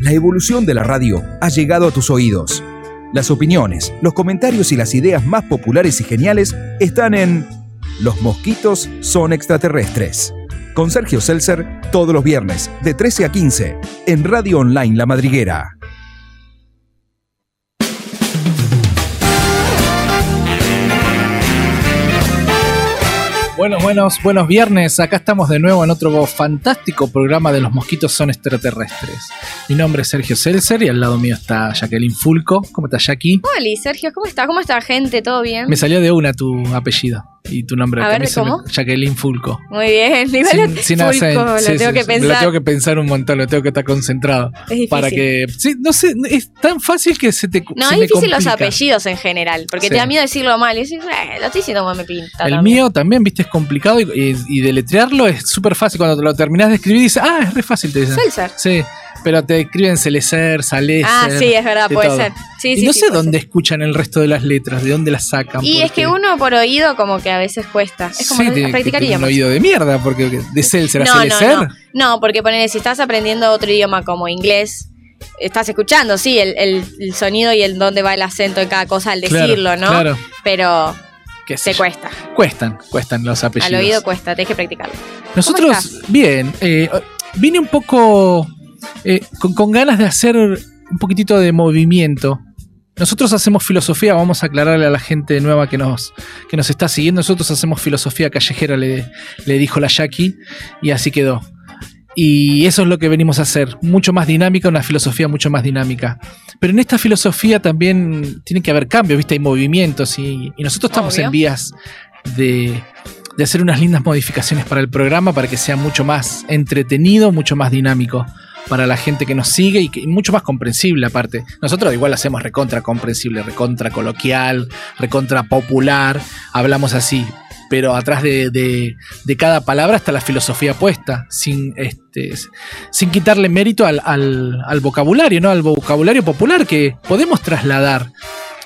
la evolución de la radio ha llegado a tus oídos. Las opiniones, los comentarios y las ideas más populares y geniales están en Los mosquitos son extraterrestres. Con Sergio Seltzer todos los viernes de 13 a 15 en Radio Online La Madriguera. Buenos, buenos, buenos viernes. Acá estamos de nuevo en otro fantástico programa de Los Mosquitos son extraterrestres. Mi nombre es Sergio Seltzer y al lado mío está Jacqueline Fulco. ¿Cómo estás, Jackie? Hola, Sergio, ¿cómo estás? ¿Cómo está, gente? ¿Todo bien? Me salió de una tu apellido y tu nombre. A ver, ¿cómo? Jacqueline Fulco. Muy bien, sin, sin Fulco, lo tengo que pensar. Lo tengo que pensar un montón, lo tengo que estar concentrado. Es difícil. Para que, no sé, es tan fácil que se te No, se es difícil los apellidos en general, porque te da miedo decirlo mal. Y dices, eh, lo estoy diciendo como me pinta. El también. mío también, viste, es complicado y, y- y deletrearlo es súper fácil. Cuando te lo terminás de escribir, dices, ah, es re fácil, te dicen. Seltzer. Sí, pero te escriben Celecer, Salecer. Ah, sí, es verdad, de puede todo. ser. Sí, y sí, no sí, sé dónde ser. escuchan el resto de las letras, de dónde las sacan. Y es que uno por oído como que a veces cuesta. Es como que tener un practicaríamos. oído de mierda, porque de Celser a No, no, no. No, porque ponele, si estás aprendiendo otro idioma como inglés, estás escuchando, sí, el, el- el sonido y el dónde va el acento en cada cosa al Claro, decirlo, ¿no? Claro, Pero se cuesta. Cuestan, cuestan los apellidos. Al oído cuesta, tenés que practicarlo. Nosotros, bien, eh, vine un poco eh, con, con ganas de hacer un poquitito de movimiento. Nosotros hacemos filosofía, vamos a aclararle a la gente nueva que nos, que nos está siguiendo. Nosotros hacemos filosofía callejera, le, le dijo la Jackie, y así quedó. Y eso es lo que venimos a hacer, mucho más dinámica, una filosofía mucho más dinámica. Pero en esta filosofía también tiene que haber cambios, ¿viste? Hay movimientos y, y nosotros estamos Obvio. en vías de, de hacer unas lindas modificaciones para el programa para que sea mucho más entretenido, mucho más dinámico para la gente que nos sigue y, que, y mucho más comprensible aparte. Nosotros igual hacemos recontra comprensible, recontra coloquial, recontra popular, hablamos así, pero atrás de, de- cada palabra está la filosofía puesta, sin, este, sin quitarle mérito al, al- al vocabulario, ¿no? Al vocabulario popular que podemos trasladar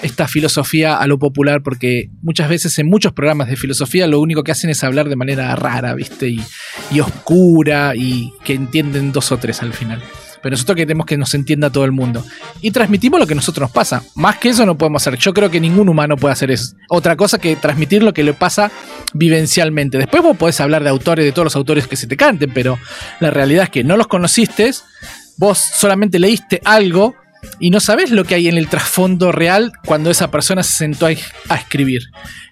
esta filosofía a lo popular, porque muchas veces en muchos programas de filosofía lo único que hacen es hablar de manera rara, ¿viste? Y, y oscura y que entienden dos o tres al final. Pero nosotros queremos que nos entienda todo el mundo. Y transmitimos lo que nosotros nos pasa. Más que eso no podemos hacer. Yo creo que ningún humano puede hacer eso. Otra cosa que transmitir lo que le pasa vivencialmente. Después vos podés hablar de autores, de todos los autores que se te canten, pero la realidad es que no los conociste, vos solamente leíste algo y no sabés lo que hay en el trasfondo real cuando esa persona se sentó a escribir.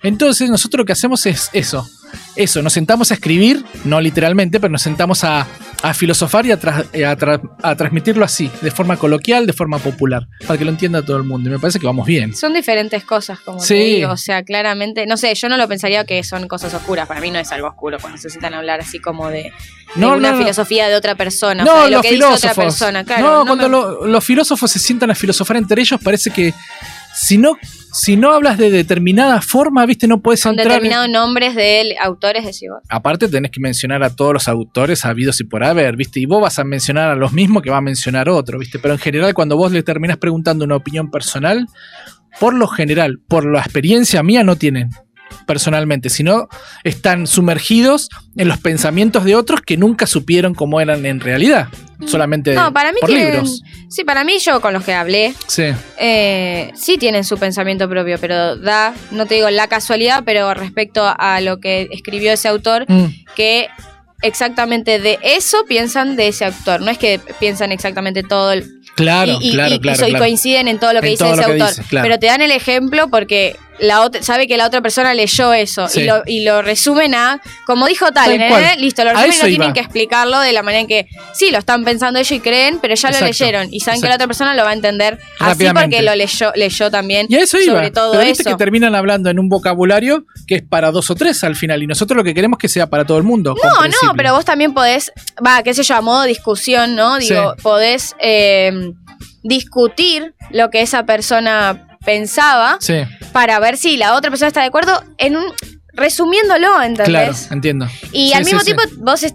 Entonces nosotros lo que hacemos es eso. Eso, nos sentamos a escribir, no literalmente, pero nos sentamos a, a filosofar y a, tra- a tra- a transmitirlo así, de forma coloquial, de forma popular, para que lo entienda todo el mundo. Y me parece que vamos bien. Son diferentes cosas, como Sí. te digo. O sea, claramente, no sé, yo no lo pensaría que son cosas oscuras. Para mí no es algo oscuro cuando se sientan a hablar así como de, de No, una no, filosofía de otra persona. No, o sea, de lo los que dice filósofos. otra persona, claro. no, no cuando me- lo- los filósofos se sientan a filosofar entre ellos, parece que si no, si no hablas de determinada forma, viste, no puedes entrar. en- determinados nombres de autores, decís vos. Aparte tenés que mencionar a todos los autores habidos y por haber, ¿viste? Y vos vas a mencionar a los mismos que va a mencionar otro, ¿viste? Pero en general cuando vos le terminás preguntando una opinión personal, por lo general, por la experiencia mía no tienen personalmente, sino están sumergidos en los pensamientos de otros que nunca supieron cómo eran en realidad, solamente No, para mí por libros. Sí, para mí, yo con los que hablé, Sí, eh, sí tienen su pensamiento propio, pero da, no te digo la casualidad, pero respecto a lo que escribió ese autor, Mm, que exactamente de eso piensan de ese autor. No es que piensan exactamente todo el, claro, y, y- claro, y- claro, y claro. coinciden en todo lo que En dice ese autor. dice, claro. Pero te dan el ejemplo porque la otra, sabe que la otra persona leyó eso Sí. y, lo, y lo resumen a, como dijo tal, ¿eh? listo, lo resumen y no tienen iba. que explicarlo de la manera en que sí, lo están pensando ellos y creen, pero ya Exacto, lo leyeron y saben que la otra persona lo va a entender así porque lo leyó, leyó también. Y a eso iba. sobre todo Pero eso. que terminan hablando en un vocabulario que es para dos o tres al final. Y nosotros lo que queremos es que sea para todo el mundo. No, no, pero vos también podés, va, qué sé yo, a modo discusión, ¿no? Digo, Sí. podés eh, discutir lo que esa persona pensaba Sí, para ver si la otra persona está de acuerdo en un resumiéndolo, ¿entendés? claro, entiendo. Y Sí, al mismo sí. tiempo vos es-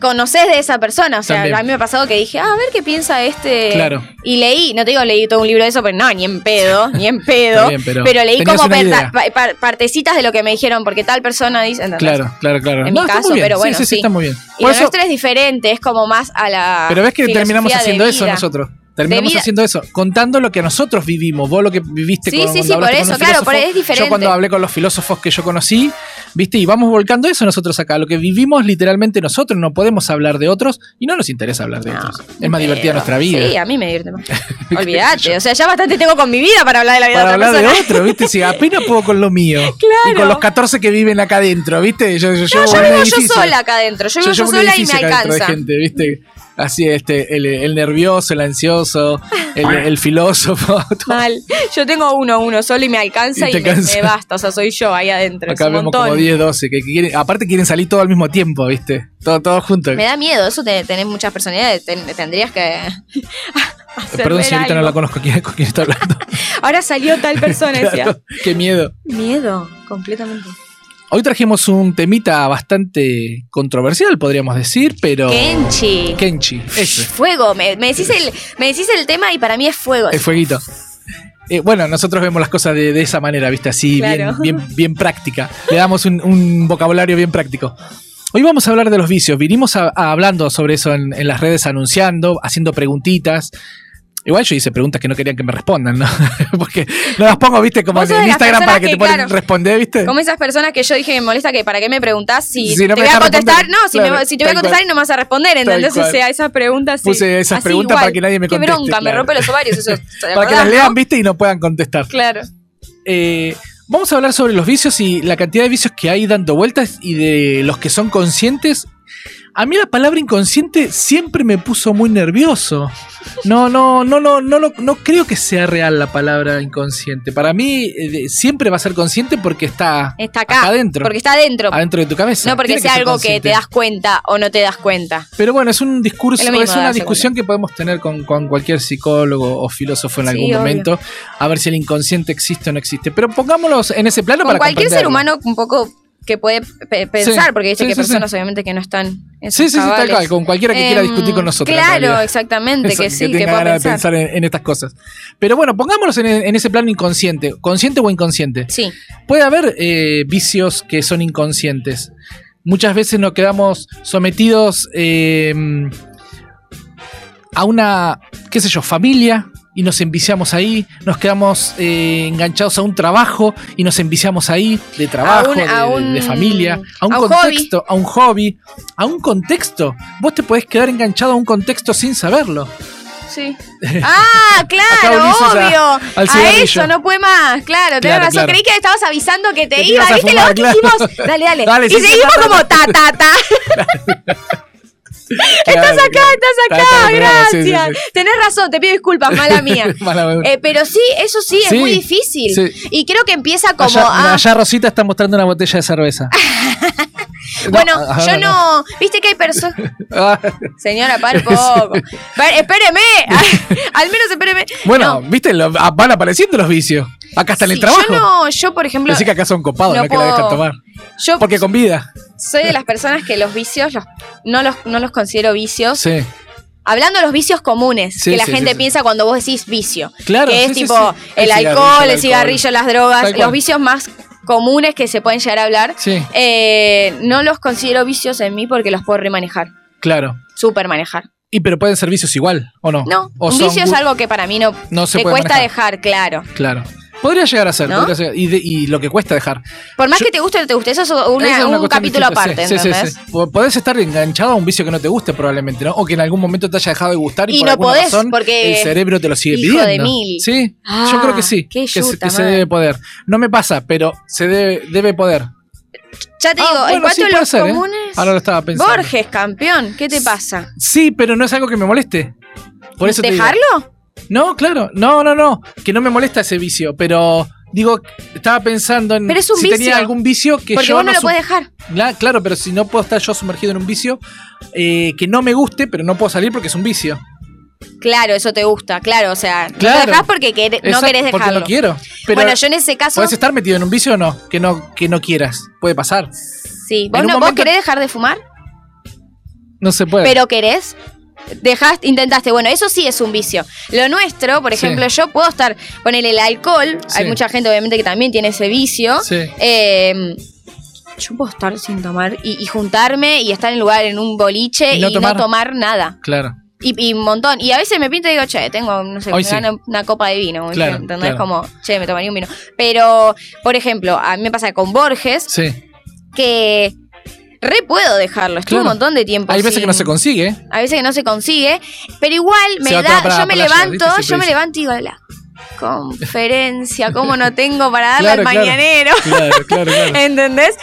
conocés de esa persona, o sea, También. a mí me ha pasado que dije, ah, a ver qué piensa este Claro. y leí, no te digo leí todo un libro de eso, pero no, ni en pedo, ni en pedo, bien, pero leí como una per- idea. pa- pa- partecitas de lo que me dijeron porque tal persona dice, ¿entendés? Claro, claro, claro. En mi caso, bien. pero bueno, sí, sí, está muy bien. Y Por lo eso, nuestro es diferente, es como más a la pero ves que terminamos haciendo eso nosotros. Terminamos vida- haciendo eso, contando lo que nosotros vivimos, vos lo que viviste Sí, con, sí, cuando sí, por eso, claro, por- es diferente. Yo cuando hablé con los filósofos que yo conocí, viste, y vamos volcando eso nosotros acá. Lo que vivimos literalmente nosotros, no podemos hablar de otros y no nos interesa hablar de No, otros. Es más divertida nuestra vida. Sí, a mí me divierte más. Olvídate, o sea, ya bastante tengo con mi vida para hablar de la vida Para de otra hablar de otro, ¿viste? Si apenas puedo con lo mío. Claro. Y con los 14 que viven acá adentro, ¿viste? Yo, yo, No, yo vivo yo sola acá adentro. Yo vivo yo, sola y me alcanza. de gente, ¿viste? Así, este, el, el nervioso, el ansioso, el, el filósofo. todo. Mal. Yo tengo uno, uno solo y me alcanza Y me, cansa. me basta. O sea, soy yo ahí adentro. Acá vemos montón. como 10, 12, que quieren, aparte quieren salir todo al mismo tiempo, ¿viste? Todo, todo junto. Me da miedo, eso te, tenés muchas personalidades. ten- tendrías que. Perdón, ver señorita, no la conozco. ¿Quién, con quién está hablando? Ahora salió tal persona, decía. Claro, qué miedo. Miedo, completamente. Hoy trajimos un temita bastante controversial, podríamos decir, pero. Kenchi. Kenchi, ese. Fuego, me, me decís el, me decís el tema y para mí es fuego. El fueguito. Eh, bueno, nosotros vemos las cosas de, de esa manera, ¿viste? Así, Claro. bien, bien, bien práctica. Le damos un, un vocabulario bien práctico. Hoy vamos a hablar de los vicios. Vinimos a- a hablando sobre eso en, en las redes, anunciando, haciendo preguntitas. Igual yo hice preguntas que no querían que me respondan, ¿no? Porque no las pongo, ¿viste? Como en Instagram para que, que, te claro, responder, ¿viste? Como esas personas que yo dije que me molesta que para qué me preguntás si, Si no te me voy a contestar, no, si, me- Claro, si te voy a contestar cual. y no me vas a responder, ¿entendés? O sea, esas preguntas sí. Puse esas Así preguntas igual. para que nadie me Qué conteste, bronca, me rompe los ovarios eso. ¿de Para que las lean, no? ¿viste? Y no puedan contestar. Claro. Eh, vamos a hablar sobre los vicios y la cantidad de vicios que hay dando vueltas y de los que son conscientes. A mí la palabra inconsciente siempre me puso muy nervioso. No, no, no, no, no, no creo que sea real la palabra inconsciente. Para mí eh, siempre va a ser consciente porque está, Está acá. adentro, Porque está adentro. adentro de tu cabeza. No porque Tiene sea algo consciente. que te das cuenta o no te das cuenta. Pero bueno, es un discurso, Es una discusión que podemos tener con, con cualquier psicólogo o filósofo en Sí, algún obvio. momento, a ver si el inconsciente existe o no existe. Pero pongámoslos en ese plano Con para cualquier ser humano un poco que puede pe- pensar, Sí, porque sí, que sí, personas obviamente que no están en Sí, sí, sí, tal cual, con cualquiera que quiera Em, discutir con nosotros. Claro, exactamente, Eso, que sí, que, tenga pueda pensar. pensar en, en estas cosas. Pero bueno, pongámoslos en, en ese plano inconsciente, consciente o inconsciente. Sí, Puede haber eh, vicios que son inconscientes. Muchas veces nos quedamos sometidos eh, a una, qué sé yo, familia y nos enviciamos ahí, nos quedamos eh, enganchados a un trabajo y nos enviciamos ahí, de trabajo, un- de, familia, a un a un contexto, a un hobby, a un contexto. Vos te podés quedar enganchado a un contexto sin saberlo. sí. Ah, claro, a- obvio. A, eso no puede más. Claro, tenés Claro, razón. claro. Creí que estabas avisando que te Que iba. ¿Viste fumar, lo que hicimos? Dale, dale. Dale, y sí, seguimos como ta, ta, ta. Estás Estás acá, estás acá. Gracias. Sí, Tenés razón, te pido disculpas, mala mía. Mala. Eh, pero sí, eso sí, es muy difícil. Y creo que empieza como. allá, ah, allá Rosita está mostrando una botella de cerveza. bueno, No, ah, yo no. Viste que hay personas. Señora, para un poco. Espéreme. Al menos espéreme. bueno, No. viste, Lo- van apareciendo los vicios. Acá está en el Sí, trabajo. Yo no, yo por ejemplo, Decí que acá son copados, no no, que la dejan tomar. yo Porque con vida. soy de las personas que los vicios los, no, los, no los considero vicios. Sí. Hablando de los vicios comunes, Sí, que la sí, gente sí, sí. piensa cuando vos decís vicio. Claro. que es sí, sí, tipo sí. el, alcohol, el cigarrillo, las drogas, cual. los vicios más comunes que se pueden llegar a hablar. Sí, Eh, no los considero vicios en mí porque los puedo remanejar, claro. súper manejar. Y pero pueden ser vicios igual, ¿o no? No, ¿O un son vicio es gu- algo que para mí no, No se te puede cuesta manejar. dejar, claro. Claro. Podría llegar a ser. ¿No? podría ser. Y, de- y lo que cuesta dejar. Por más Yo- que te guste o no te guste, eso es una- Esa es una un capítulo distinta, aparte, sí, sí, sí, Podés estar enganchado a un vicio que no te guste probablemente, ¿no? O que en algún momento te haya dejado de gustar y, Y por no alguna podés, razón porque- el cerebro te lo sigue hijo de pidiendo. mil. Sí, Ah, yo creo que sí. qué que se, yuta, que se debe poder. No me pasa, pero se debe, debe poder. Ya te Ah, digo, en bueno, cuanto sí a los ser, ¿eh? comunes. Ahora lo estaba pensando. Borges, campeón, ¿qué te pasa? Sí, pero no es algo que me moleste. Por eso. ¿Dejarlo? No, claro. No, no, no. Que no me molesta ese vicio, pero digo, estaba pensando en Pero es un si vicio. tenía algún vicio que Porque yo vos no lo su- puedes dejar. La- claro, pero si no puedo estar yo sumergido en un vicio eh, que no me guste, pero no puedo salir porque es un vicio. Claro, eso te gusta, claro. O sea, no Claro. lo dejás porque no querés Porque dejarlo. no quiero. Pero bueno, yo en ese caso, ¿Puedes estar metido en un vicio o no? Que no, que no quieras. Puede pasar. sí. ¿Vos, no, ¿Vos momento- querés dejar de fumar? No se puede. Pero querés. Dejaste, intentaste. Bueno, eso sí es un vicio. Lo nuestro, por Sí. ejemplo, yo puedo estar. Poner el alcohol. Hay mucha gente, obviamente, que también tiene ese vicio. Sí. Eh, yo puedo estar sin tomar y, y juntarme y estar en lugar en un boliche Y y no no tomar. nada. Claro. Y, y un montón. Y a veces me pinto y digo, che, tengo, no sé, me sí. gano una copa de vino. Claro, ¿entendés? claro. Como, che, me tomaría un vino. Pero, por ejemplo, a mí me pasa con Borges Sí. que re puedo dejarlo. Estuve Claro. un montón de tiempo Hay veces sin- que no se consigue. a veces que no se consigue, pero igual me da, para yo me levanto, yo me levanto y digo, la conferencia, ¿cómo no tengo para darle Claro, al mañanero? Claro, claro, claro. ¿Entendés?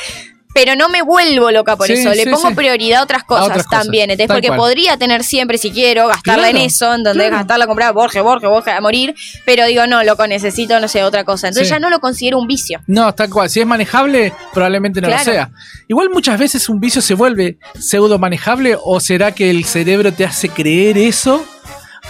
Pero no me vuelvo loca por Sí, eso, le sí, pongo sí. prioridad a otras cosas, otras cosas, también, tal Porque cual. podría tener siempre, si quiero, gastarla en eso, ¿entendés? claro. Gastarla, comprar Borges, Borges, Borges, a morir, pero digo, no, loco, necesito, no sé, otra cosa. Entonces ya no lo considero un vicio. No, tal cual. Si es manejable, probablemente no Claro. lo sea. Igual muchas veces un vicio se vuelve pseudo manejable o será que el cerebro te hace creer eso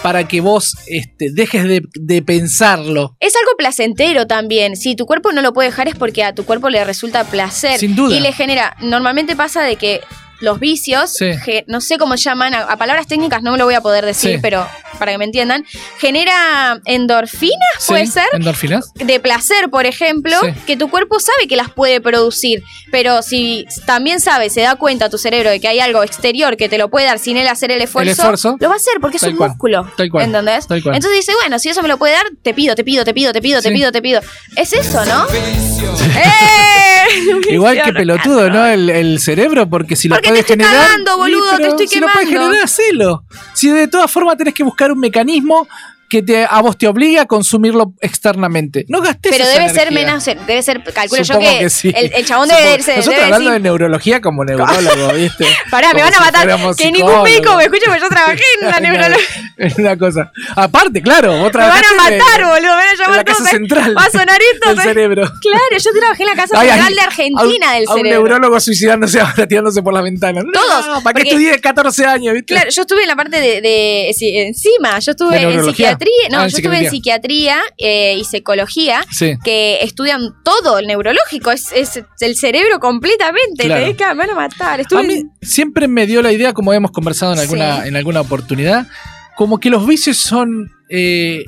para que vos este, dejes de, de pensarlo. Es algo placentero también. Si tu cuerpo no lo puede dejar es porque a tu cuerpo le resulta placer. Sin duda. Y le genera. Normalmente pasa de que los vicios, Sí. no sé cómo llaman, a, a palabras técnicas no me lo voy a poder decir, Sí. pero para que me entiendan, genera endorfinas, puede ¿Sí? ser, ¿Endorfinas? de placer, por ejemplo, que tu cuerpo sabe que las puede producir, pero si también sabe, se da cuenta tu cerebro de que hay algo exterior que te lo puede dar sin él hacer el esfuerzo, esfuerzo. lo va a hacer porque es un cual. músculo. Tal cual. ¿Entendés? Tal cual. Entonces dice, bueno, si eso me lo puede dar, te pido, te pido, te pido, te pido, te pido, te pido. Es eso, ¿no? ¡Eh! Igual que pelotudo, ¿no? El, el cerebro, porque si lo Puedes te estoy generar. cagando, boludo, te estoy Si lo puedes quemando. generar, hacelo. Si de todas formas tenés que buscar un mecanismo que te, a vos te obligue a consumirlo externamente. No gastes Pero esa debe ser menos, debe ser, calculo Supongo yo que, que sí. el, el chabón Supongo- debe ser, Nosotros debe hablando decir, de neurología como neurólogo, ¿viste? pará, me van a si matar, fuéramos que ningún médico me escuche porque yo trabajé en la neurología. Es una cosa. Aparte, claro, vos Me van a trabajaste de- matar, boludo, me van a llamar la casa central Va a sonar esto. del cerebro. Claro, yo trabajé en la casa Ay, central de Argentina a del a un cerebro. neurólogo suicidándose ahora, tirándose por las ventanas. No, Todos, ¿Para porque- qué estudié 14 años, viste? Claro, yo estuve en la parte de, de- encima, yo estuve ¿De en neurología? Psiquiatría, no, Ah, yo estuve en psiquiatría. eh, y psicología, Sí. que estudian todo el neurológico, es, es el cerebro completamente, Claro. te que me van a matar. Estuve A mí en- siempre me dio la idea, como hemos conversado en alguna, Sí. en alguna oportunidad, como que los vicios son eh,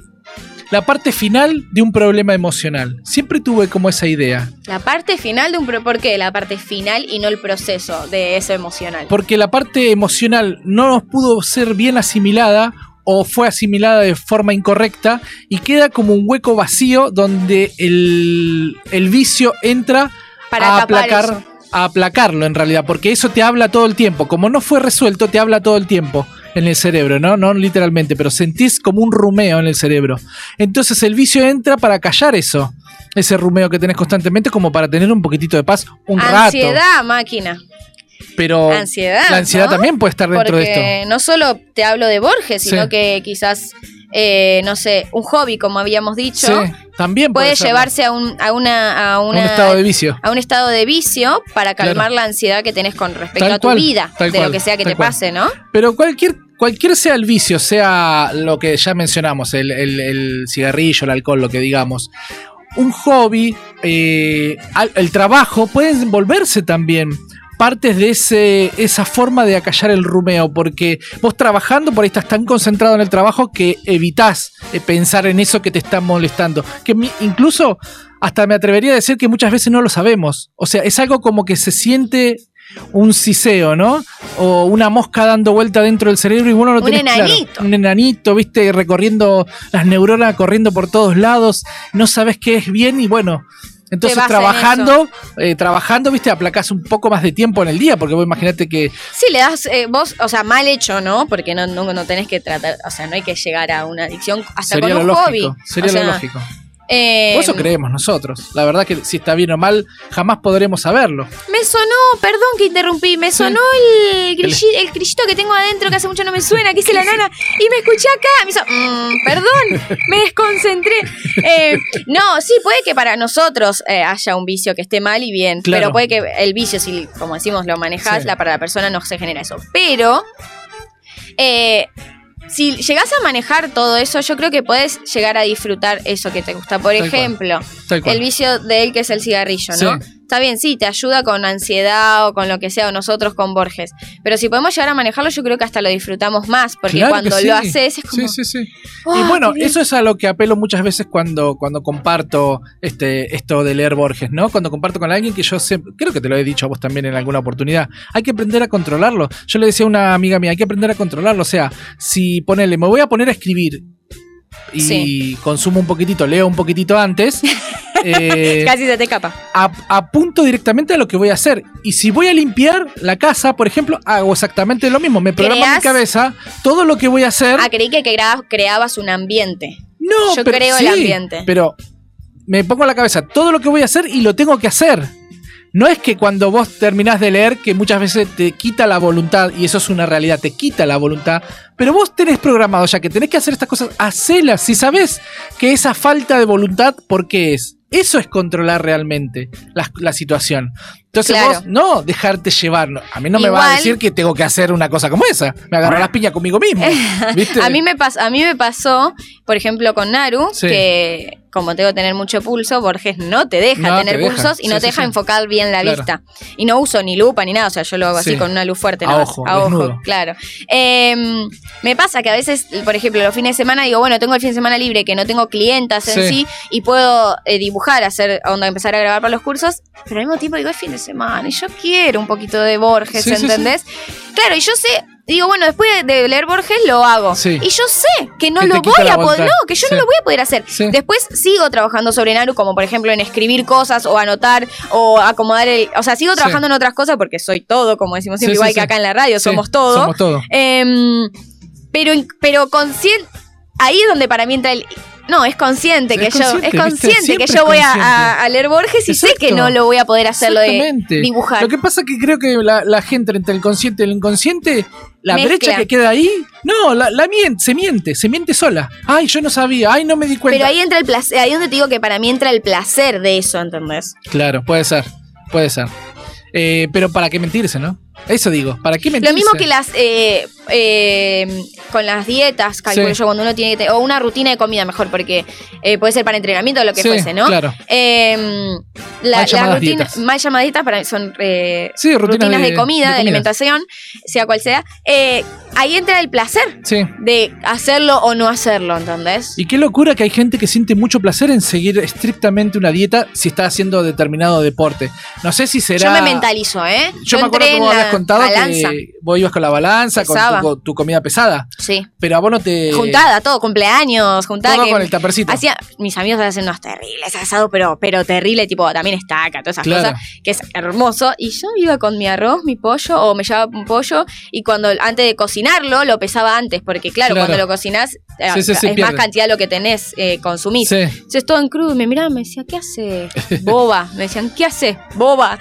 la parte final de un problema emocional. Siempre tuve como esa idea. la parte final de un... pro- ¿Por qué la parte final y no el proceso de eso emocional? Porque la parte emocional no nos pudo ser bien asimilada o fue asimilada de forma incorrecta y queda como un hueco vacío donde el, el vicio entra Para a aplacar eso. a aplacarlo en realidad, porque eso te habla todo el tiempo. Como no fue resuelto, te habla todo el tiempo en el cerebro, ¿no? No literalmente, pero sentís como un rumeo en el cerebro. Entonces el vicio entra para callar eso, ese rumeo que tenés constantemente, como para tener un poquitito de paz un rato. Ansiedad, máquina. Pero Ansiedad. la ansiedad ¿no? también puede estar dentro Porque de esto. no solo te hablo de Borges, sino Sí. que quizás, eh, no sé, un hobby, como habíamos dicho, Sí, también puede, llevarse a un, a una, a una- un estado de vicio. a un estado de vicio para Claro. calmar la ansiedad que tenés con respecto Tal a tu cual, vida, de cual, lo que sea que te cual. pase, ¿no? Pero cualquier, cualquier sea el vicio, sea lo que ya mencionamos, el, el- el cigarrillo, el alcohol, lo que digamos, un hobby, eh, el trabajo, pueden volverse también partes de ese, esa forma de acallar el rumeo, porque vos trabajando por ahí estás tan concentrado en el trabajo que evitás eh, pensar en eso que te está molestando. Que incluso hasta me atrevería a decir que muchas veces no lo sabemos. O sea, es algo como que se siente un siseo, ¿no? O una mosca dando vuelta dentro del cerebro y uno lo Un tenés claro. enanito. Un enanito, viste, recorriendo las neuronas, corriendo por todos lados, no sabes qué es bien y bueno. Entonces en trabajando, eh, trabajando, viste, aplacás un poco más de tiempo en el día, porque vos imaginate que Sí, le das, eh, vos, o sea, mal hecho, ¿no? Porque no, no, no tenés que tratar, o sea, no hay que llegar a una adicción hasta sería con un lógico. hobby. Sería O sea, lo lógico. Eh, eso creemos nosotros. La verdad que si está bien o mal, jamás podremos saberlo. Me sonó, perdón que interrumpí, me sonó el, grilli- el grillito que tengo adentro que hace mucho no me suena, que hice la nana, y me escuché acá, me hizo, "Mm, perdón, me desconcentré. Eh, no, sí, puede que para nosotros eh, haya un vicio que esté mal y bien, Claro. pero puede que el vicio, si como decimos lo manejás, Sí. la, para la persona no se genera eso. Pero, eh, si llegás a manejar todo eso, yo creo que puedes llegar a disfrutar eso que te gusta. Por Tal ejemplo, cual. el vicio de él que es el cigarrillo, ¿no? Sí. Está bien, sí, te ayuda con ansiedad o con lo que sea, o nosotros con Borges. Pero si podemos llegar a manejarlo, yo creo que hasta lo disfrutamos más, porque Claro cuando sí. lo haces es como. Sí, sí, sí. "Oh, y bueno, qué bien". eso es a lo que apelo muchas veces cuando, cuando comparto este, esto de leer Borges, ¿no? Cuando comparto con alguien que yo sé, creo que te lo he dicho a vos también en alguna oportunidad, hay que aprender a controlarlo. Yo le decía a una amiga mía, hay que aprender a controlarlo. O sea, si ponele, me voy a poner a escribir y Sí. consumo un poquitito, leo un poquitito antes. eh, Casi se te escapa. ap- apunto directamente a lo que voy a hacer. Y si voy a limpiar la casa, por ejemplo, hago exactamente lo mismo. Me programo en mi cabeza todo lo que voy a hacer. Ah, creí que crea- creabas un ambiente. No, Yo pero, creo el ambiente. Pero me pongo en la cabeza todo lo que voy a hacer y lo tengo que hacer. No es que cuando vos terminás de leer, que muchas veces te quita la voluntad, y eso es una realidad, te quita la voluntad, pero vos tenés programado ya que tenés que hacer estas cosas, hacelas. Si sabés que esa falta de voluntad, ¿por qué es? Eso es controlar realmente la, situación. Entonces Claro. vos no dejarte llevar. A mí no me va a decir que tengo que hacer una cosa como esa. Me agarro las piñas conmigo mismo. ¿viste? A mí me pasó, a mí me pasó, por ejemplo, con Naru, Sí. que como tengo que tener mucho pulso, Borges no te deja No, tener te deja. pulsos y Sí, no sí, te deja enfocar bien la Claro. vista. Y no uso ni lupa ni nada, o sea, yo lo hago así Sí. con una luz fuerte, A ¿no? ojo, desnudo. claro. Eh, me pasa que a veces, por ejemplo, los fines de semana digo, bueno, tengo el fin de semana libre, que no tengo clientas en Sí. sí, y puedo eh, dibujar, hacer, onda, empezar a grabar para los cursos, pero al mismo tiempo digo, es fin de semana y yo quiero un poquito de Borges, Sí, sí, sí. ¿entendés? Claro, y yo sé, digo, bueno, después de leer Borges lo hago. Sí. Y yo sé que no Que lo voy a poder, no, que yo no lo voy a poder hacer. Sí. Después sigo trabajando sobre Naru, como por ejemplo en escribir cosas o anotar o acomodar el. O sea, sigo trabajando en otras cosas porque soy todo, como decimos siempre, igual que acá en la radio, somos todo. Somos todo. Em, pero, pero consciente. Ahí es donde para mí entra el. No, es consciente Es que yo. consciente, Es consciente que yo voy a, leer Borges y sé que no lo voy a poder hacerlo de Exactamente. dibujar. Lo que pasa es que creo que la, la gente entre el consciente y el inconsciente, la Mezcla. brecha que queda ahí, no, la, la miente, se miente, se miente sola. Ay, yo no sabía, ay, no me di cuenta. Pero ahí entra el placer. Ahí donde te digo que para mí entra el placer de eso, ¿entendés? Claro, puede ser, puede ser. Eh, pero para qué mentirse, ¿no? Eso digo, ¿para qué mentirse? Lo mismo que las eh, eh, con las dietas, calculo Sí. yo, cuando uno tiene que o una rutina de comida mejor, porque eh, puede ser para entrenamiento o lo que Sí, fuese, ¿no? Claro. Eh, la- Mal las rutinas, mal llamadas dietas para son eh, Sí, rutinas, rutinas de, comida, de, alimentación, sea cual sea. Ahí entra el placer de hacerlo o no hacerlo, ¿entendés? Y qué locura que hay gente que siente mucho placer en seguir estrictamente una dieta si está haciendo determinado deporte. No sé si será. Yo me mentalizo, ¿eh? Yo, me acuerdo que vos habías contado balanza. que vos ibas con la balanza, con Pesaba. tu, con tu comida pesada. Sí. Pero a vos no te. Juntada, todo, cumpleaños, juntada. Todo que con el tapercito. Hacía, mis amigos hacen unos terribles asados, pero, pero terrible, tipo, también estaca, todas esas Claro. cosas, que es hermoso. Y yo iba con mi arroz, mi pollo, o me llevaba un pollo, y cuando antes de cocinarlo, lo pesaba antes, porque claro, Claro. cuando lo cocinas eh, Sí, sí, sí, es pierde. más cantidad lo que tenés, eh, consumís. Sí. Entonces todo en crudo, y me miraban, me decía, ¿qué hace? Boba. Me decían, ¿qué hace? Boba.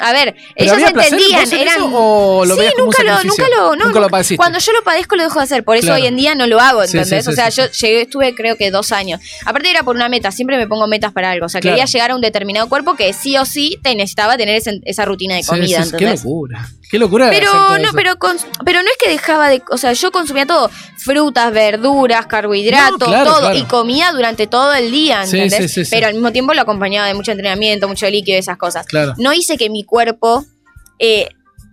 A ver, ¿Pero ellos placer entendían, en eran. eso o lo sí, nunca lo, nunca lo, no, Nunca lo padeciste. Cuando yo lo padezco lo dejo de hacer, por eso Claro. hoy en día no lo hago, ¿entendés? sí, sí, o sea, yo llegué, estuve creo que dos años. Aparte era por una meta, siempre me pongo metas para algo. O sea, Claro. quería llegar a un determinado cuerpo que sí o sí te necesitaba tener ese- esa rutina de comida, qué locura. Qué locura. Pero no, pero, con- pero no es que dejaba de, o sea, yo consumía todo, frutas, verduras, carbohidratos, No, claro, todo, y comía durante todo el día, Sí, ¿entendés? sí, sí, sí. Pero al mismo tiempo lo acompañaba de mucho entrenamiento, mucho líquido y esas cosas. Claro. No hice que mi cuerpo, eh,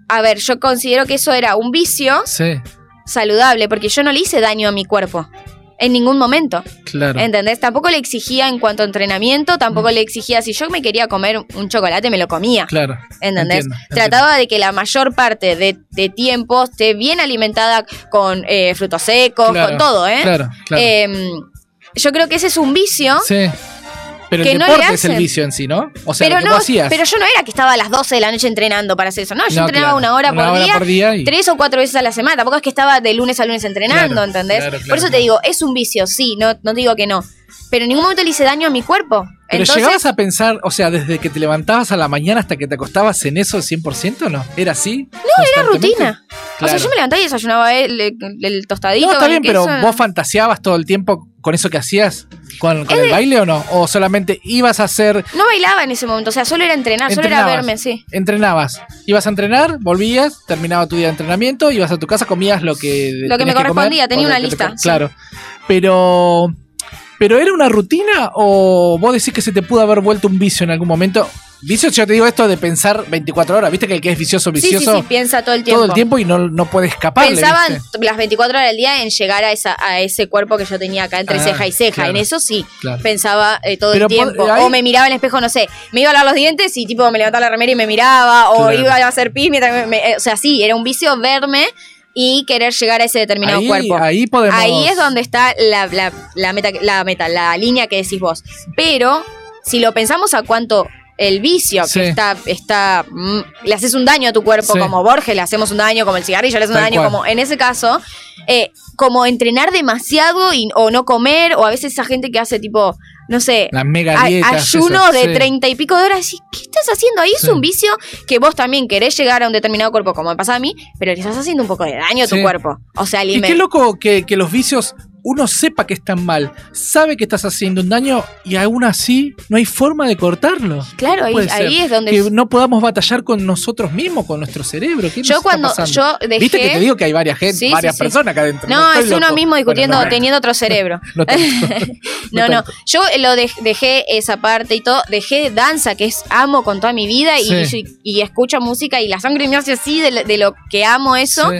a ver, yo considero que eso era un vicio Sí, saludable, porque yo no le hice daño a mi cuerpo. En ningún momento, claro. ¿entendés? Tampoco le exigía en cuanto a entrenamiento, Mm. tampoco le exigía, si yo me quería comer un chocolate, me lo comía. Claro. ¿Entendés? Entiendo, entiendo. Trataba de que la mayor parte de, de tiempo esté bien alimentada con eh, frutos secos, Claro, con todo, ¿eh? Claro, claro. Em, yo creo que ese es un vicio. sí. Pero que el no deporte es el vicio en sí, ¿no? O sea, pero lo que no, vos hacías. pero yo no era que estaba a las 12 de la noche entrenando para hacer eso. No, yo No, entrenaba claro. una hora, por, día, por día y... tres o cuatro veces a la semana. Tampoco es que estaba de lunes a lunes entrenando, Claro, ¿entendés? claro, por eso te digo, es un vicio, sí, no, no digo que no. Pero en ningún momento le hice daño a mi cuerpo. Pero Entonces, llegabas a pensar, o sea, desde que te levantabas a la mañana hasta que te acostabas en eso 100% o no? ¿Era así? No, era rutina. O sea, yo me levantaba y desayunaba el, el- el tostadito. No, está bien, el pero vos fantaseabas todo el tiempo con eso que hacías, con, el baile o no? ¿O solamente ibas a hacer, No bailaba en ese momento, o sea, solo era entrenar, solo era Entrenabas. verme, sí. entrenabas? Ibas a entrenar, volvías, terminaba tu día de entrenamiento, ibas a tu casa, comías lo que Lo que me correspondía, comer, tenía una te lista, sí. Claro. Pero, pero ¿era una rutina o vos decís que se te pudo haber vuelto un vicio en algún momento? Vicio, yo te digo esto de pensar 24 horas. Viste que el que es vicioso, Sí, sí, vicioso sí, piensa todo el tiempo. todo el tiempo y no, no puede escapar. Pensaban las 24 horas del día en llegar a, esa, a ese cuerpo que yo tenía acá entre Ah, ceja y ceja. claro. En eso sí, Claro. pensaba eh, todo Pero el tiempo. ahí- O me miraba en el espejo, no sé, me iba a lavar los dientes y tipo me levantaba la remera y me miraba. O Claro. iba a hacer pis mientras me- me- O sea, sí, era un vicio verme y querer llegar a ese determinado ahí, cuerpo. ahí podemos. Ahí es donde está la, la- la meta, la meta, la línea que decís vos. Pero si lo pensamos a cuánto el vicio Sí. que está, está mm, le haces un daño a tu cuerpo, Sí. como Borges le hacemos un daño, como el cigarrillo le hace un daño, cual. como en ese caso, eh, como entrenar demasiado y, o no comer, o a veces esa gente que hace tipo, no sé, Las mega a- dietas. ayuno esas, de sí. treinta y pico de horas. y ¿Qué estás haciendo ahí? Es un vicio que vos también querés llegar a un determinado cuerpo, como me pasa a mí, pero le estás haciendo un poco de daño a tu cuerpo. O sea, Y alime- qué loco que, que los vicios uno sepa que están mal, sabe que estás haciendo un daño y aún así no hay forma de cortarlo. Claro, ahí, es donde... Que no podamos batallar con nosotros mismos, con nuestro cerebro. ¿Qué Yo está cuando yo dejé... Viste que te digo que hay varias gente, Sí, varias sí. personas acá adentro. No, es uno loco. mismo discutiendo, Bueno, no, teniendo otro cerebro. no. No. Yo lo dej- dejé esa parte y todo. Dejé danza, que es amo con toda mi vida, y, escucho música y la sangre me hace así de, lo- de lo que amo eso.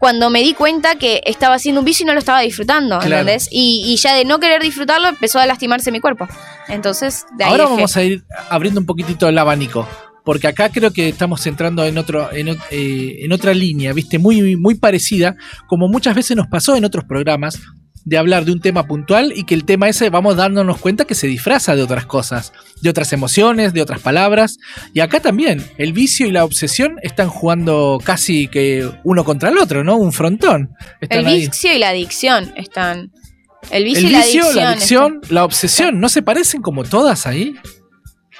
Cuando me di cuenta que estaba haciendo un vicio y no lo estaba disfrutando, Claro. ¿entendés? Y, y ya de no querer disfrutarlo empezó a lastimarse mi cuerpo. Entonces, de ahí Ahora dejé. vamos a ir abriendo un poquitito el abanico. Porque acá creo que estamos entrando en otro, en, eh, en otra línea, viste, muy, muy parecida, como muchas veces nos pasó en otros programas, de hablar de un tema puntual y que el tema ese vamos dándonos cuenta que se disfraza de otras cosas, de otras emociones, de otras palabras. Y acá también, el vicio y la obsesión están jugando casi que uno contra el otro, ¿no? Un frontón. Están El ahí. vicio y la adicción están. El vicio, El y la vicio, adicción. la adicción, la obsesión, ¿no se parecen como todas ahí?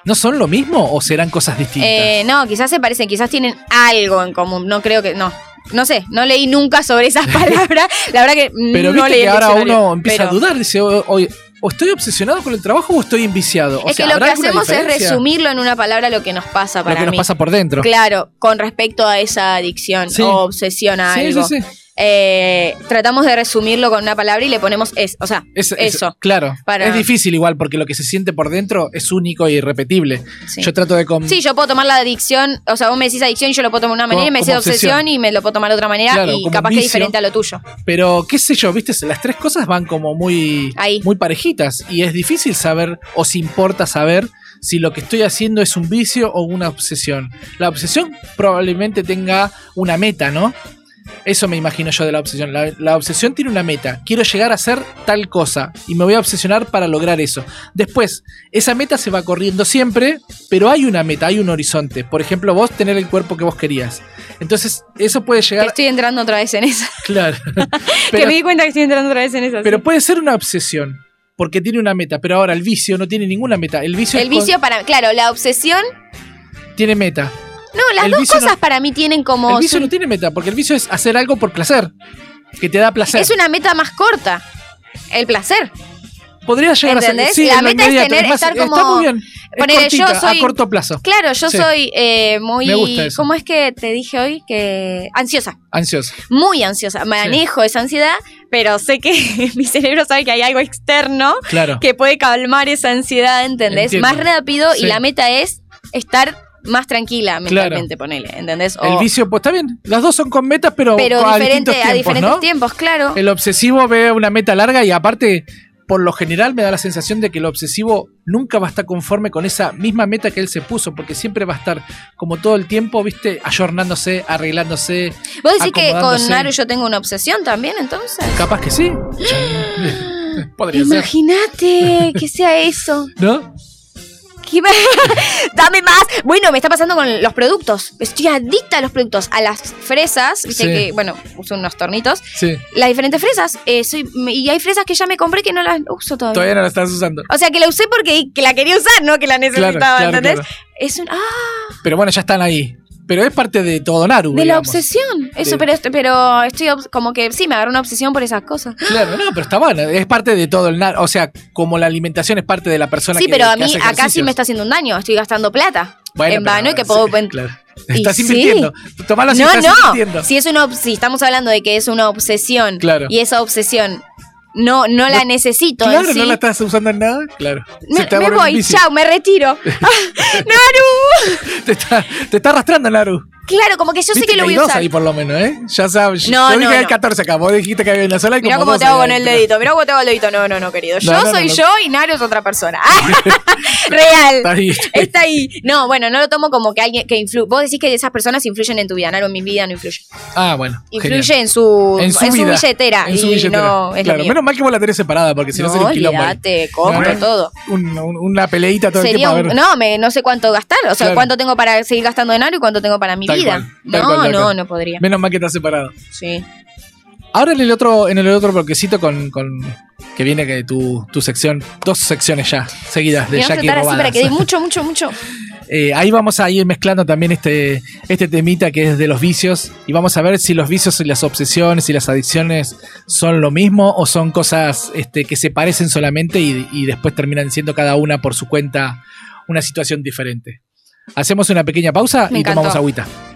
¿No son lo mismo o serán cosas distintas? Eh, no, quizás se parecen, quizás tienen algo en común. No creo que. No. No sé, no leí nunca sobre esas palabras. La verdad que Pero no viste leí que el ahora uno empieza pero a dudar, dice, o, o- estoy obsesionado con el trabajo o estoy enviciado. O Es sea, que lo ¿habrá que hacemos es resumirlo en una palabra lo que nos pasa lo para que nos pasa por dentro. Claro, con respecto a esa adicción Sí. o obsesión a Sí, algo. sí, sí. Eh, tratamos de resumirlo con una palabra y le ponemos es, o sea, Es- es- eso. claro. Para- Es difícil igual porque lo que se siente por dentro es único e irrepetible. Sí. Yo trato de... Sí, yo puedo tomar la adicción, o sea, vos me decís adicción y yo lo puedo tomar de una manera Como- y me decís obsesión, obsesión. y me lo puedo tomar de otra manera Claro, y capaz que es diferente a lo tuyo. Pero qué sé yo, viste, las tres cosas van como muy, Ahí. muy parejitas y es difícil saber o si importa saber si lo que estoy haciendo es un vicio o una obsesión. La obsesión probablemente tenga una meta, ¿no? Eso me imagino yo de la obsesión. La, la obsesión tiene una meta. Quiero llegar a hacer tal cosa y me voy a obsesionar para lograr eso. Después, esa meta se va corriendo siempre, pero hay una meta, hay un horizonte. Por ejemplo, vos tener el cuerpo que vos querías. Entonces, eso puede llegar... estoy entrando otra vez en esa. Claro. que me di cuenta que estoy entrando otra vez en esa. pero sí. puede ser una obsesión, porque tiene una meta, pero ahora el vicio no tiene ninguna meta. El vicio, el con- vicio para, claro, la obsesión, tiene meta. No, las El dos cosas no- para mí tienen como el vicio su- no tiene meta, porque el vicio es hacer algo por placer, que te da placer. es una meta más corta. El placer. Podría llegar a ser. Sí, La meta es tener- más, estar Está como- muy bien. Yo soy- a corto plazo. Claro, yo Sí. soy eh, muy. Me gusta eso. ¿Cómo es que te dije hoy? Que. Ansiosa. Ansioso. Muy ansiosa. Manejo esa ansiedad, pero sé que mi cerebro sabe que hay algo externo Claro. que puede calmar esa ansiedad, ¿entendés? Entiendo. Más rápido Sí. y la meta es estar más tranquila mentalmente, ponele, ¿entendés? El vicio, pues está bien. Las dos son con metas, pero, pero a diferente, distintos a diferentes ¿no? tiempos, claro. El obsesivo ve una meta larga y aparte, por lo general me da la sensación de que el obsesivo nunca va a estar conforme con esa misma meta que él se puso, porque siempre va a estar como todo el tiempo, viste, ayornándose, arreglándose. ¿Vos decís que con. Naru yo tengo una obsesión también, entonces? Capaz que sí. Podría. Imagínate que sea eso. ¿No? ¿Qué me- Dame más. Bueno, me está pasando con los productos. Estoy adicta a los productos. A las fresas, viste Sí. que, bueno, uso unos tornitos. Sí. Las diferentes fresas. eh, soy, y hay fresas que ya me compré que no las uso todavía. Todavía no la estás usando. O sea, que la usé porque que la quería usar, no que la necesitaba, Claro, claro, ¿entendés? claro. Es un. ¡Ah! Pero bueno, ya están ahí. Pero es parte de todo Naru. De la obsesión. Eso, De- pero, pero estoy como que sí, me agarró una obsesión por esas cosas. Claro, no, pero está bueno. Es parte de todo el Naru. O sea, como la alimentación es parte de la persona Sí, que pero a mí acá sí me está haciendo un daño. Estoy gastando plata. Bueno, en vano y que sí, puedo. Claro. Y Estás sí. invirtiendo. Tomalo si No, estás no. invirtiendo. Si es una si estamos hablando de que es una obsesión Claro. y esa obsesión no, no la necesito. en Claro, sí. no la estás usando en nada. Claro. Me, voy, chao, me retiro. Ah, ¡Naru! Te está, te está arrastrando, Naru. Claro, como que yo sé que lo voy a dos usar. ahí por lo menos, ¿eh? Ya sabes. No, yo dije no, que hay no. 14 acá. Vos dijiste que había una sola y Mirá como cómo te hago con el dedito, mirá cómo te hago el dedito. No, no, no, querido. Yo No, no, soy yo y Naru es otra persona. Real. Está ahí. Está ahí. No, bueno, no lo tomo como que alguien que influye. Vos decís que esas personas influyen en tu vida. Naru en mi vida no influye. Ah, bueno. Influye genial. en su, En su, vida. billetera. En su y billetera. no es claro, menos mal que vos la tenés separada, porque si no, sería un quilombo. compro todo. Un- un- una peleita todo el Sería tiempo. a un- no, me, no sé cuánto gastar, o sea, Claro. cuánto tengo para seguir gastando en Naru y cuánto tengo para mi Tal vida. cual, tal no, cual, no, cual. no podría. Menos mal que está separado. Sí. Ahora en el otro, en el otro bloquecito con, con que viene que tu, tu sección, dos secciones ya, seguidas de Me voy a Jackie flotar así robadas. para que dé mucho, mucho, mucho. Eh, ahí vamos a ir mezclando también este, este temita que es de los vicios y vamos a ver si los vicios y las obsesiones y las adicciones son lo mismo o son cosas este, que se parecen solamente y, y después terminan siendo cada una por su cuenta una situación diferente. Hacemos una pequeña pausa Me y tomamos agüita.